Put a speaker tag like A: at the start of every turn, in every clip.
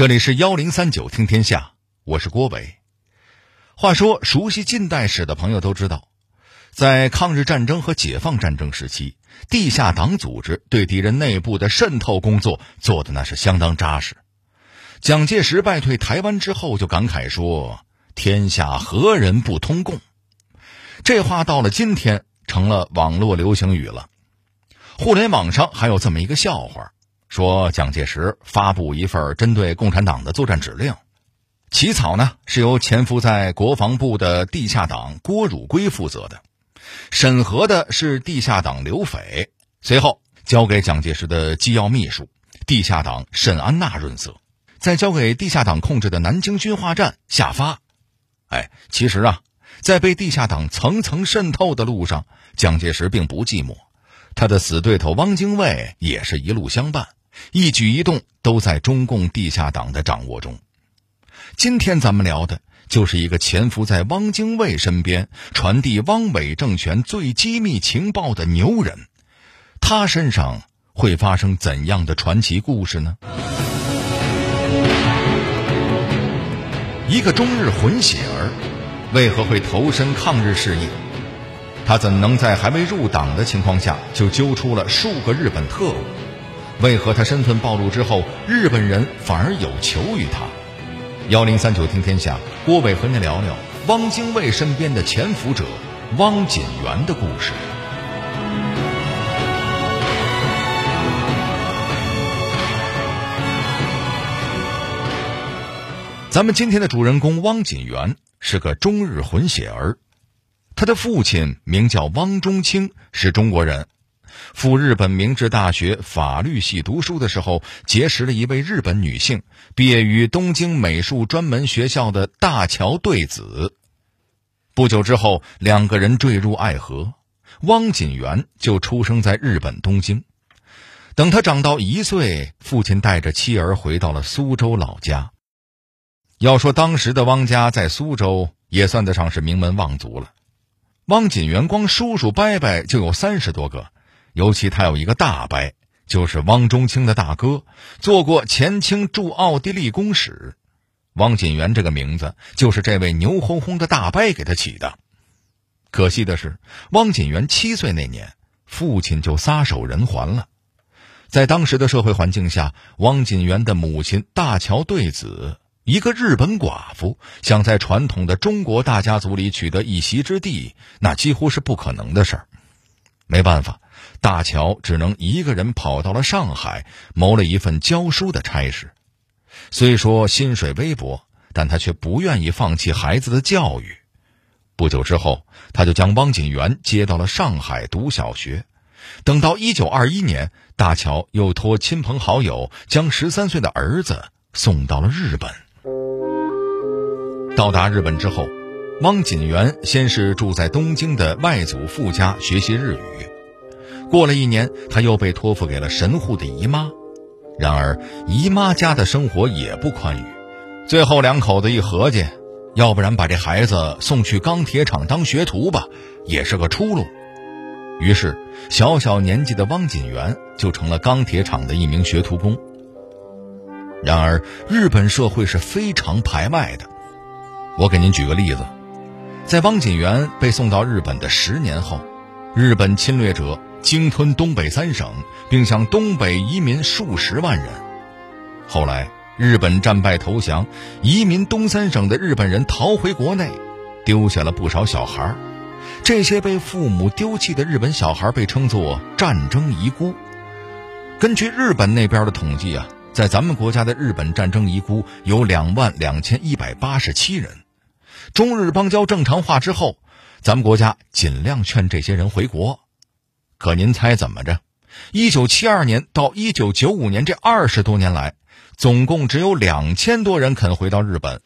A: 这里是幺零三九听天下，我是郭伟。话说，熟悉近代史的朋友都知道，在抗日战争和解放战争时期，地下党组织对敌人内部的渗透工作做的那是相当扎实。蒋介石败退台湾之后，就感慨说：“天下何人不通共？”这话到了今天，成了网络流行语了。互联网上还有这么一个笑话，说蒋介石发布一份针对共产党的作战指令，起草呢是由潜伏在国防部的地下党郭汝瑰负责的，审核的是地下党刘斐，随后交给蒋介石的机要秘书地下党沈安娜润色，再交给地下党控制的南京军化站下发。哎，其实啊，在被地下党层层渗透的路上，蒋介石并不寂寞。他的死对头汪精卫也是一路相伴，一举一动都在中共地下党的掌握中。今天咱们聊的就是一个潜伏在汪精卫身边，传递汪伪政权最机密情报的牛人。他身上会发生怎样的传奇故事呢？一个中日混血儿，为何会投身抗日事业？他怎能在还未入党的情况下就揪出了数个日本特务？为何他身份暴露之后，日本人反而有求于他？幺零三九听天下，郭伟和您聊聊汪精卫身边的潜伏者汪锦元的故事。咱们今天的主人公汪锦元是个中日混血儿。他的父亲名叫汪中清，是中国人。赴日本明治大学法律系读书的时候，结识了一位日本女性，毕业于东京美术专门学校的大桥对子。不久之后，两个人坠入爱河，汪锦元就出生在日本东京。等他长到一岁，父亲带着妻儿回到了苏州老家。要说当时的汪家在苏州，也算得上是名门望族了。汪锦元光叔叔伯伯就有三十多个，尤其他有一个大伯，就是汪中清的大哥，做过前清驻奥地利公使。汪锦元这个名字就是这位牛哄哄的大伯给他起的。可惜的是，汪锦元七岁那年，父亲就撒手人寰了。在当时的社会环境下，汪锦元的母亲大桥对子。一个日本寡妇想在传统的中国大家族里取得一席之地，那几乎是不可能的事儿。没办法，大乔只能一个人跑到了上海，谋了一份教书的差事。虽说薪水微薄，但他却不愿意放弃孩子的教育。不久之后，他就将汪锦元接到了上海读小学。等到一九二一年，大乔又托亲朋好友将十三岁的儿子送到了日本。到达日本之后，汪锦元先是住在东京的外祖父家学习日语。过了一年，他又被托付给了神户的姨妈。然而，姨妈家的生活也不宽裕。最后，两口子一合计，要不然把这孩子送去钢铁厂当学徒吧，也是个出路。于是，小小年纪的汪锦元就成了钢铁厂的一名学徒工。然而，日本社会是非常排外的。我给您举个例子，在汪锦元被送到日本的十年后，日本侵略者鲸吞东北三省，并向东北移民数十万人。后来日本战败投降，移民东三省的日本人逃回国内，丢下了不少小孩。这些被父母丢弃的日本小孩被称作战争遗孤。根据日本那边的统计啊，在咱们国家的日本战争遗孤有两万两千一百八十七人。中日邦交正常化之后，咱们国家尽量劝这些人回国。可您猜怎么着？一九七二年到一九九五年这二十多年来，总共只有两千多人肯回到日本。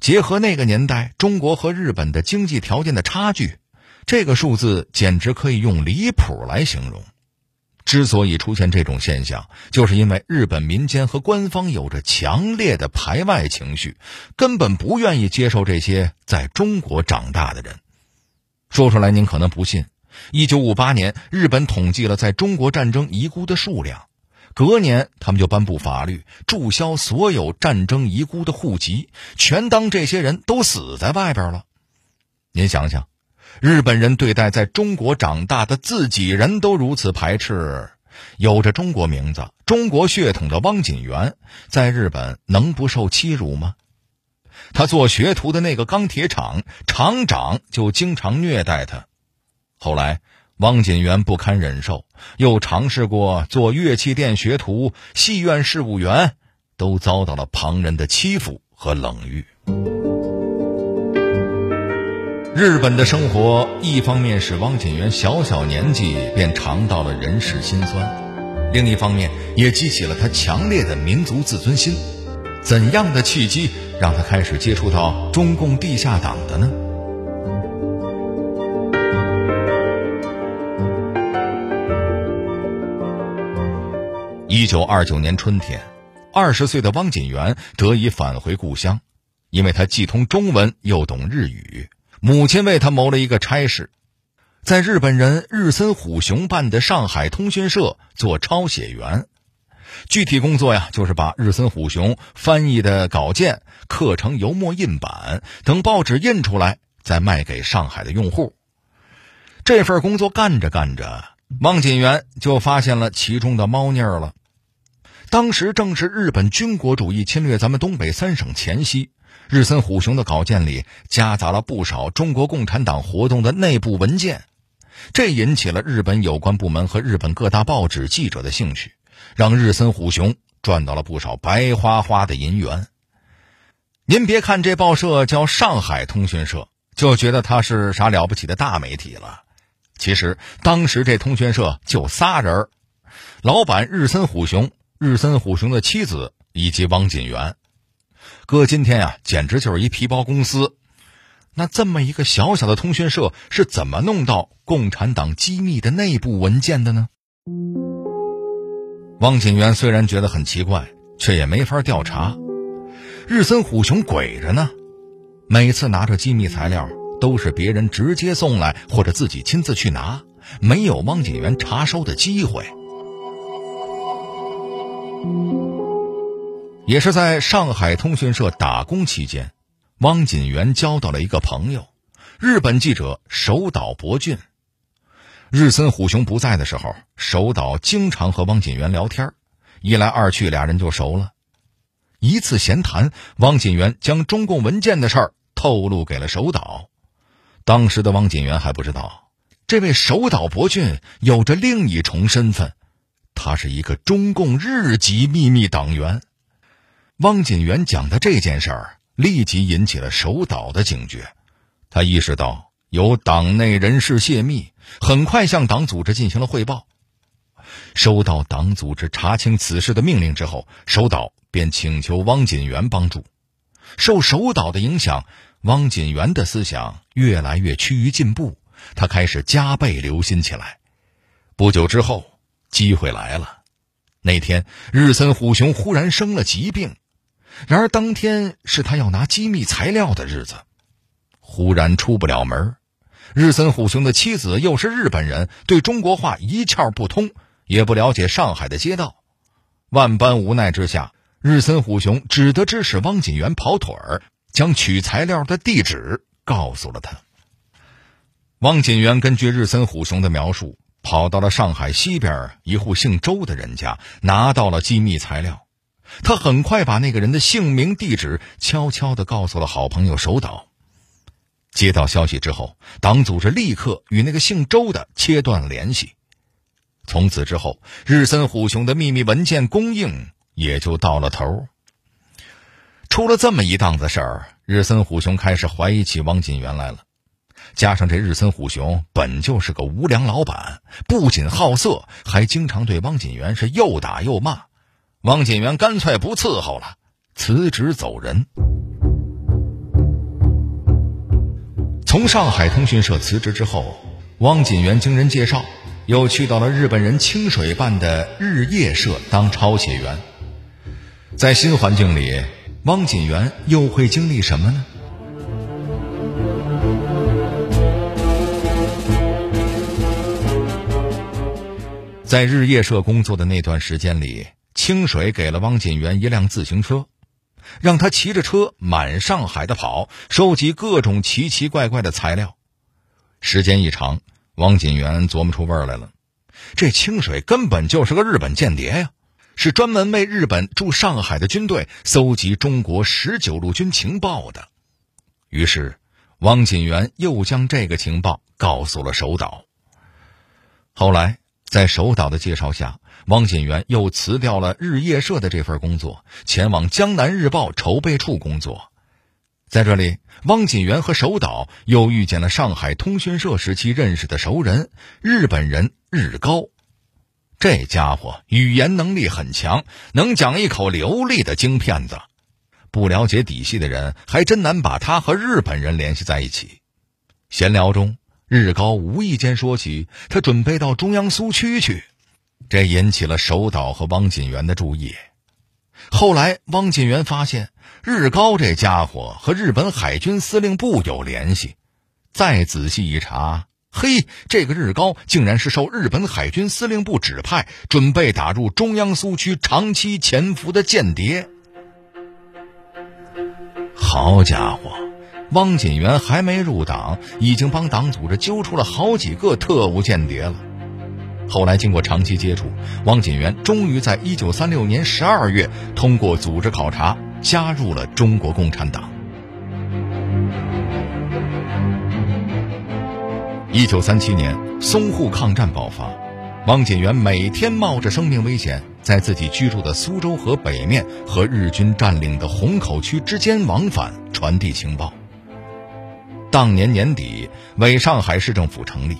A: 结合那个年代中国和日本的经济条件的差距，这个数字简直可以用离谱来形容。之所以出现这种现象，就是因为日本民间和官方有着强烈的排外情绪，根本不愿意接受这些在中国长大的人。说出来您可能不信：一九五八年，日本统计了在中国战争遗孤的数量，隔年，他们就颁布法律，注销所有战争遗孤的户籍，全当这些人都死在外边了。您想想，日本人对待在中国长大的自己人都如此排斥，有着中国名字、中国血统的汪锦元，在日本能不受欺辱吗？他做学徒的那个钢铁厂厂长就经常虐待他。后来。汪锦元不堪忍受，又尝试过做乐器店学徒、戏院事务员，都遭到了旁人的欺负和冷遇。日本的生活，一方面使汪锦元小小年纪便尝到了人世辛酸，另一方面也激起了他强烈的民族自尊心。怎样的契机让他开始接触到中共地下党的呢？一九二九年春天，二十岁的汪锦元得以返回故乡，因为他既通中文又懂日语。母亲为他谋了一个差事，在日本人日森虎雄办的上海通讯社做抄写员。具体工作呀，就是把日森虎雄翻译的稿件刻成油墨印版，等报纸印出来，再卖给上海的用户。这份工作干着干着，汪锦元就发现了其中的猫腻儿了。当时正是日本军国主义侵略咱们东北三省前夕，日森虎雄的稿件里夹杂了不少中国共产党活动的内部文件，这引起了日本有关部门和日本各大报纸记者的兴趣，让日森虎雄赚到了不少白花花的银元。您别看这报社叫上海通讯社，就觉得它是啥了不起的大媒体了，其实当时这通讯社就仨人老板日森虎雄。日森虎雄的妻子以及汪锦元，哥今天呀，简直就是一皮包公司。那这么一个小小的通讯社，是怎么弄到共产党机密的内部文件的呢？汪锦元虽然觉得很奇怪，却也没法调查。日森虎雄鬼着呢，每次拿着机密材料，都是别人直接送来，或者自己亲自去拿，没有汪锦元查收的机会。也是在上海通讯社打工期间，汪锦元交到了一个朋友，日本记者守岛博俊。日森虎雄不在的时候，守岛经常和汪锦元聊天，一来二去，俩人就熟了。一次闲谈，汪锦元将中共文件的事儿透露给了守岛。当时的汪锦元还不知道，这位守岛博俊有着另一重身份。他是一个中共日籍秘密党员，汪锦元讲的这件事儿立即引起了守岛的警觉，他意识到有党内人士泄密，很快向党组织进行了汇报。收到党组织查清此事的命令之后，守岛便请求汪锦元帮助。受守岛的影响，汪锦元的思想越来越趋于进步，他开始加倍留心起来。不久之后。机会来了，那天日森虎雄忽然生了疾病，然而当天是他要拿机密材料的日子，忽然出不了门。日森虎雄的妻子又是日本人，对中国话一窍不通，也不了解上海的街道。万般无奈之下，日森虎雄只得指使汪锦元跑腿儿，将取材料的地址告诉了他。汪锦元根据日森虎雄的描述。跑到了上海西边一户姓周的人家，拿到了机密材料。他很快把那个人的姓名、地址悄悄地告诉了好朋友守岛。接到消息之后，党组织立刻与那个姓周的切断了联系。从此之后，日森虎雄的秘密文件供应也就到了头。出了这么一档子事儿，日森虎雄开始怀疑起汪锦元来了。加上这日森虎雄本就是个无良老板，不仅好色，还经常对汪锦元是又打又骂。汪锦元干脆不伺候了，辞职走人。从上海通讯社辞职之后，汪锦元经人介绍，又去到了日本人清水办的日夜社当抄写员。在新环境里，汪锦元又会经历什么呢？在日夜社工作的那段时间里，清水给了汪锦元一辆自行车，让他骑着车满上海的跑，收集各种奇奇怪怪的材料。时间一长，汪锦元琢磨出味儿来了：这清水根本就是个日本间谍呀，是专门为日本驻上海的军队搜集中国十九路军情报的。于是，汪锦元又将这个情报告诉了守岛。后来，在守岛的介绍下，汪锦元又辞掉了日夜社的这份工作，前往江南日报筹备处工作。在这里，汪锦元和守岛又遇见了上海通讯社时期认识的熟人——日本人日高。这家伙语言能力很强，能讲一口流利的京片子。不了解底细的人还真难把他和日本人联系在一起。闲聊中，日高无意间说起他准备到中央苏区去，这引起了守岛和汪锦元的注意。后来，汪锦元发现日高这家伙和日本海军司令部有联系。再仔细一查，嘿，这个日高竟然是受日本海军司令部指派，准备打入中央苏区长期潜伏的间谍。好家伙，汪锦元还没入党，已经帮党组织揪出了好几个特务间谍了。后来经过长期接触，汪锦元终于在一九三六年十二月通过组织考察，加入了中国共产党。一九三七年，淞沪抗战爆发，汪锦元每天冒着生命危险，在自己居住的苏州河北面和日军占领的虹口区之间往返，传递情报。当年年底，伪上海市政府成立，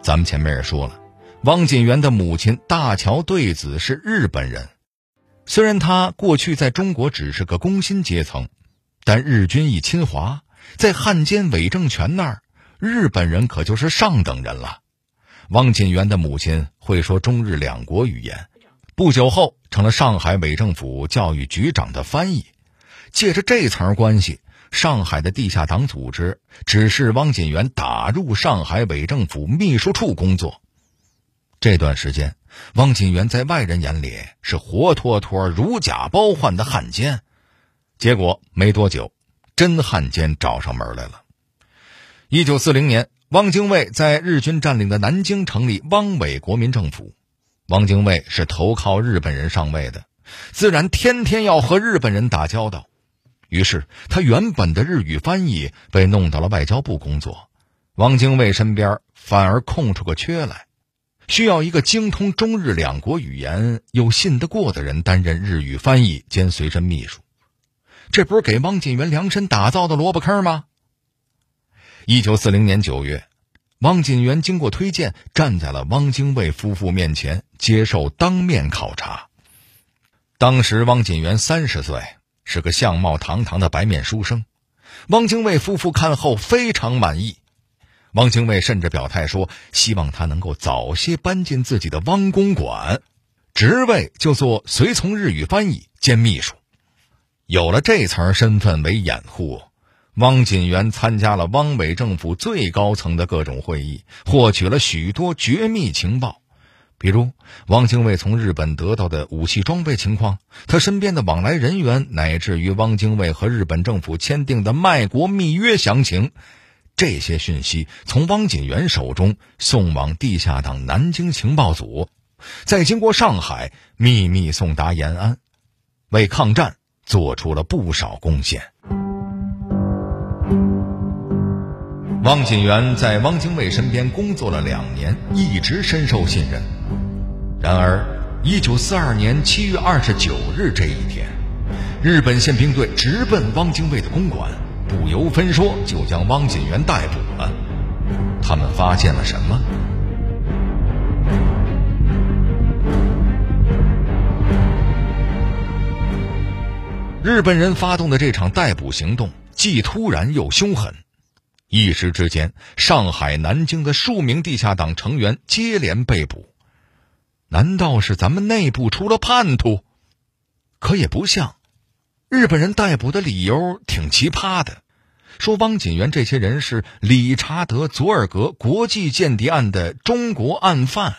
A: 咱们前面也说了。汪锦元的母亲大桥对子是日本人，虽然他过去在中国只是个工薪阶层，但日军一侵华，在汉奸伪政权那儿，日本人可就是上等人了。汪锦元的母亲会说中日两国语言，不久后成了上海伪政府教育局长的翻译。借着这层关系，上海的地下党组织指示汪锦元打入上海伪政府秘书处工作。这段时间，汪锦元在外人眼里是活脱脱如假包换的汉奸。结果没多久，真汉奸找上门来了。一九四零年，汪精卫在日军占领的南京成立汪伪国民政府。汪精卫是投靠日本人上位的，自然天天要和日本人打交道。于是，他原本的日语翻译被弄到了外交部工作。汪精卫身边反而空出个缺来。需要一个精通中日两国语言又信得过的人担任日语翻译兼随身秘书，这不是给汪锦元量身打造的萝卜坑吗？一九四零年九月，汪锦元经过推荐，站在了汪精卫夫妇面前接受当面考察。当时汪锦元三十岁，是个相貌堂堂的白面书生。汪精卫夫妇看后非常满意。汪精卫甚至表态说，希望他能够早些搬进自己的汪公馆，职位就做随从日语翻译兼秘书。有了这层身份为掩护，汪锦元参加了汪伪政府最高层的各种会议，获取了许多绝密情报，比如汪精卫从日本得到的武器装备情况，他身边的往来人员，乃至于汪精卫和日本政府签订的卖国密约详情。这些讯息从汪锦元手中送往地下党南京情报组，再经过上海秘密送达延安，为抗战做出了不少贡献。汪锦元在汪精卫身边工作了两年，一直深受信任。然而，一九四二年七月二十九日这一天，日本宪兵队直奔汪精卫的公馆。不由分说，就将汪锦元逮捕了。他们发现了什么？日本人发动的这场逮捕行动既突然又凶狠，一时之间，上海、南京的数名地下党成员接连被捕。难道是咱们内部出了叛徒？可也不像。日本人逮捕的理由挺奇葩的，说汪锦元这些人是理查德·佐尔格国际间谍案的中国案犯。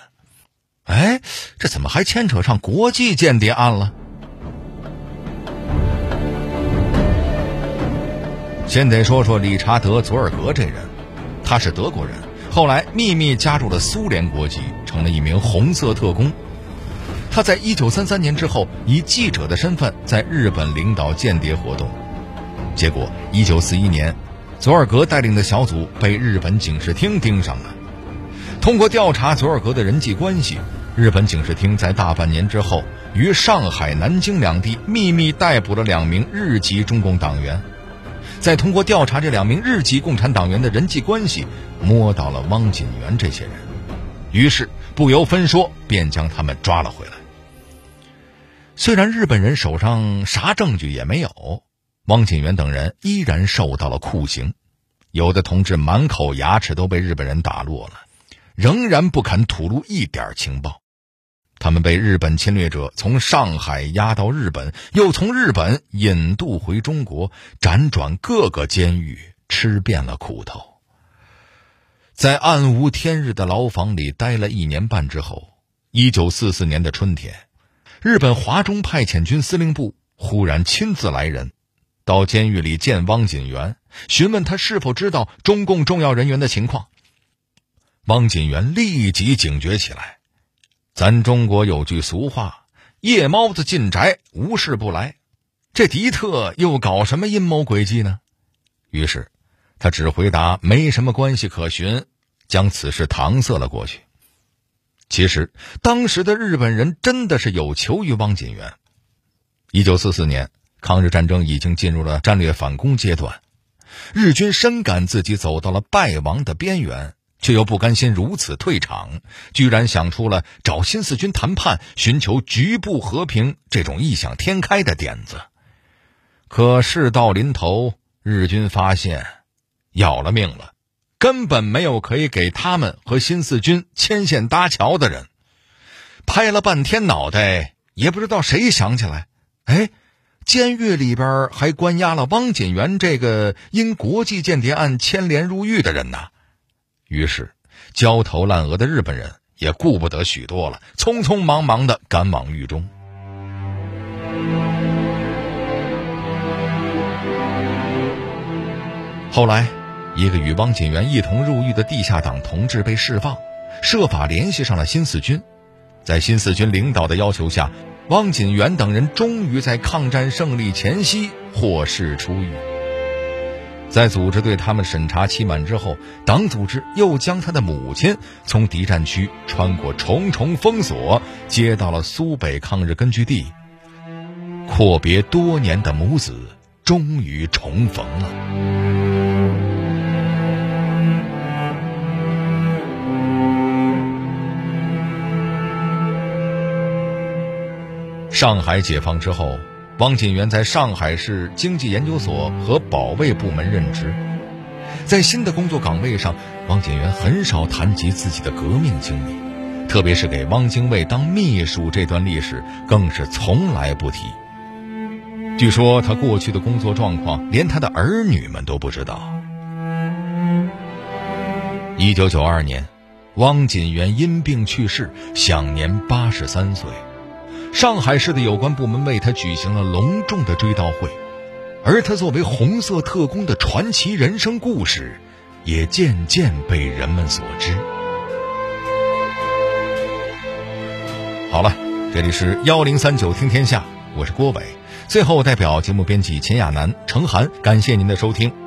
A: 哎，这怎么还牵扯上国际间谍案了？先得说说理查德·佐尔格这人，他是德国人，后来秘密加入了苏联国籍，成了一名红色特工。他在一九三三年之后以记者的身份在日本领导间谍活动，结果一九四一年，佐尔格带领的小组被日本警视厅盯上了。通过调查佐尔格的人际关系，日本警视厅在大半年之后于上海、南京两地秘密逮捕了两名日籍中共党员。再通过调查这两名日籍共产党员的人际关系，摸到了汪锦元这些人，于是不由分说便将他们抓了回来。虽然日本人手上啥证据也没有，汪锦元等人依然受到了酷刑，有的同志满口牙齿都被日本人打落了，仍然不肯吐露一点情报。他们被日本侵略者从上海押到日本，又从日本引渡回中国，辗转各个监狱，吃遍了苦头。在暗无天日的牢房里待了一年半之后，一九四四年的春天。日本华中派遣军司令部忽然亲自来人，到监狱里见汪锦元，询问他是否知道中共重要人员的情况。汪锦元立即警觉起来。咱中国有句俗话：“夜猫子进宅，无事不来。”这迪特又搞什么阴谋诡计呢？于是，他只回答没什么关系可寻，将此事搪塞了过去。其实，当时的日本人真的是有求于汪锦元。一九四四年，抗日战争已经进入了战略反攻阶段，日军深感自己走到了败亡的边缘，却又不甘心如此退场，居然想出了找新四军谈判、寻求局部和平这种异想天开的点子。可事到临头，日军发现，要了命了。根本没有可以给他们和新四军牵线搭桥的人，拍了半天脑袋，也不知道谁想起来，哎，监狱里边还关押了汪锦元这个因国际间谍案牵连入狱的人呢。于是，焦头烂额的日本人也顾不得许多了，匆匆忙忙的赶往狱中。后来。一个与汪锦元一同入狱的地下党同志被释放，设法联系上了新四军。在新四军领导的要求下，汪锦元等人终于在抗战胜利前夕获释出狱。在组织对他们审查期满之后，党组织又将他的母亲从敌占区穿过重重封锁接到了苏北抗日根据地。阔别多年的母子终于重逢了。上海解放之后，汪锦元在上海市经济研究所和保卫部门任职。在新的工作岗位上，汪锦元很少谈及自己的革命经历，特别是给汪精卫当秘书这段历史，更是从来不提。据说他过去的工作状况，连他的儿女们都不知道。一九九二年，汪锦元因病去世，享年八十三岁。上海市的有关部门为他举行了隆重的追悼会，而他作为红色特工的传奇人生故事，也渐渐被人们所知。好了，这里是幺零三九听天下，我是郭伟。最后，代表节目编辑秦亚楠、程涵，感谢您的收听。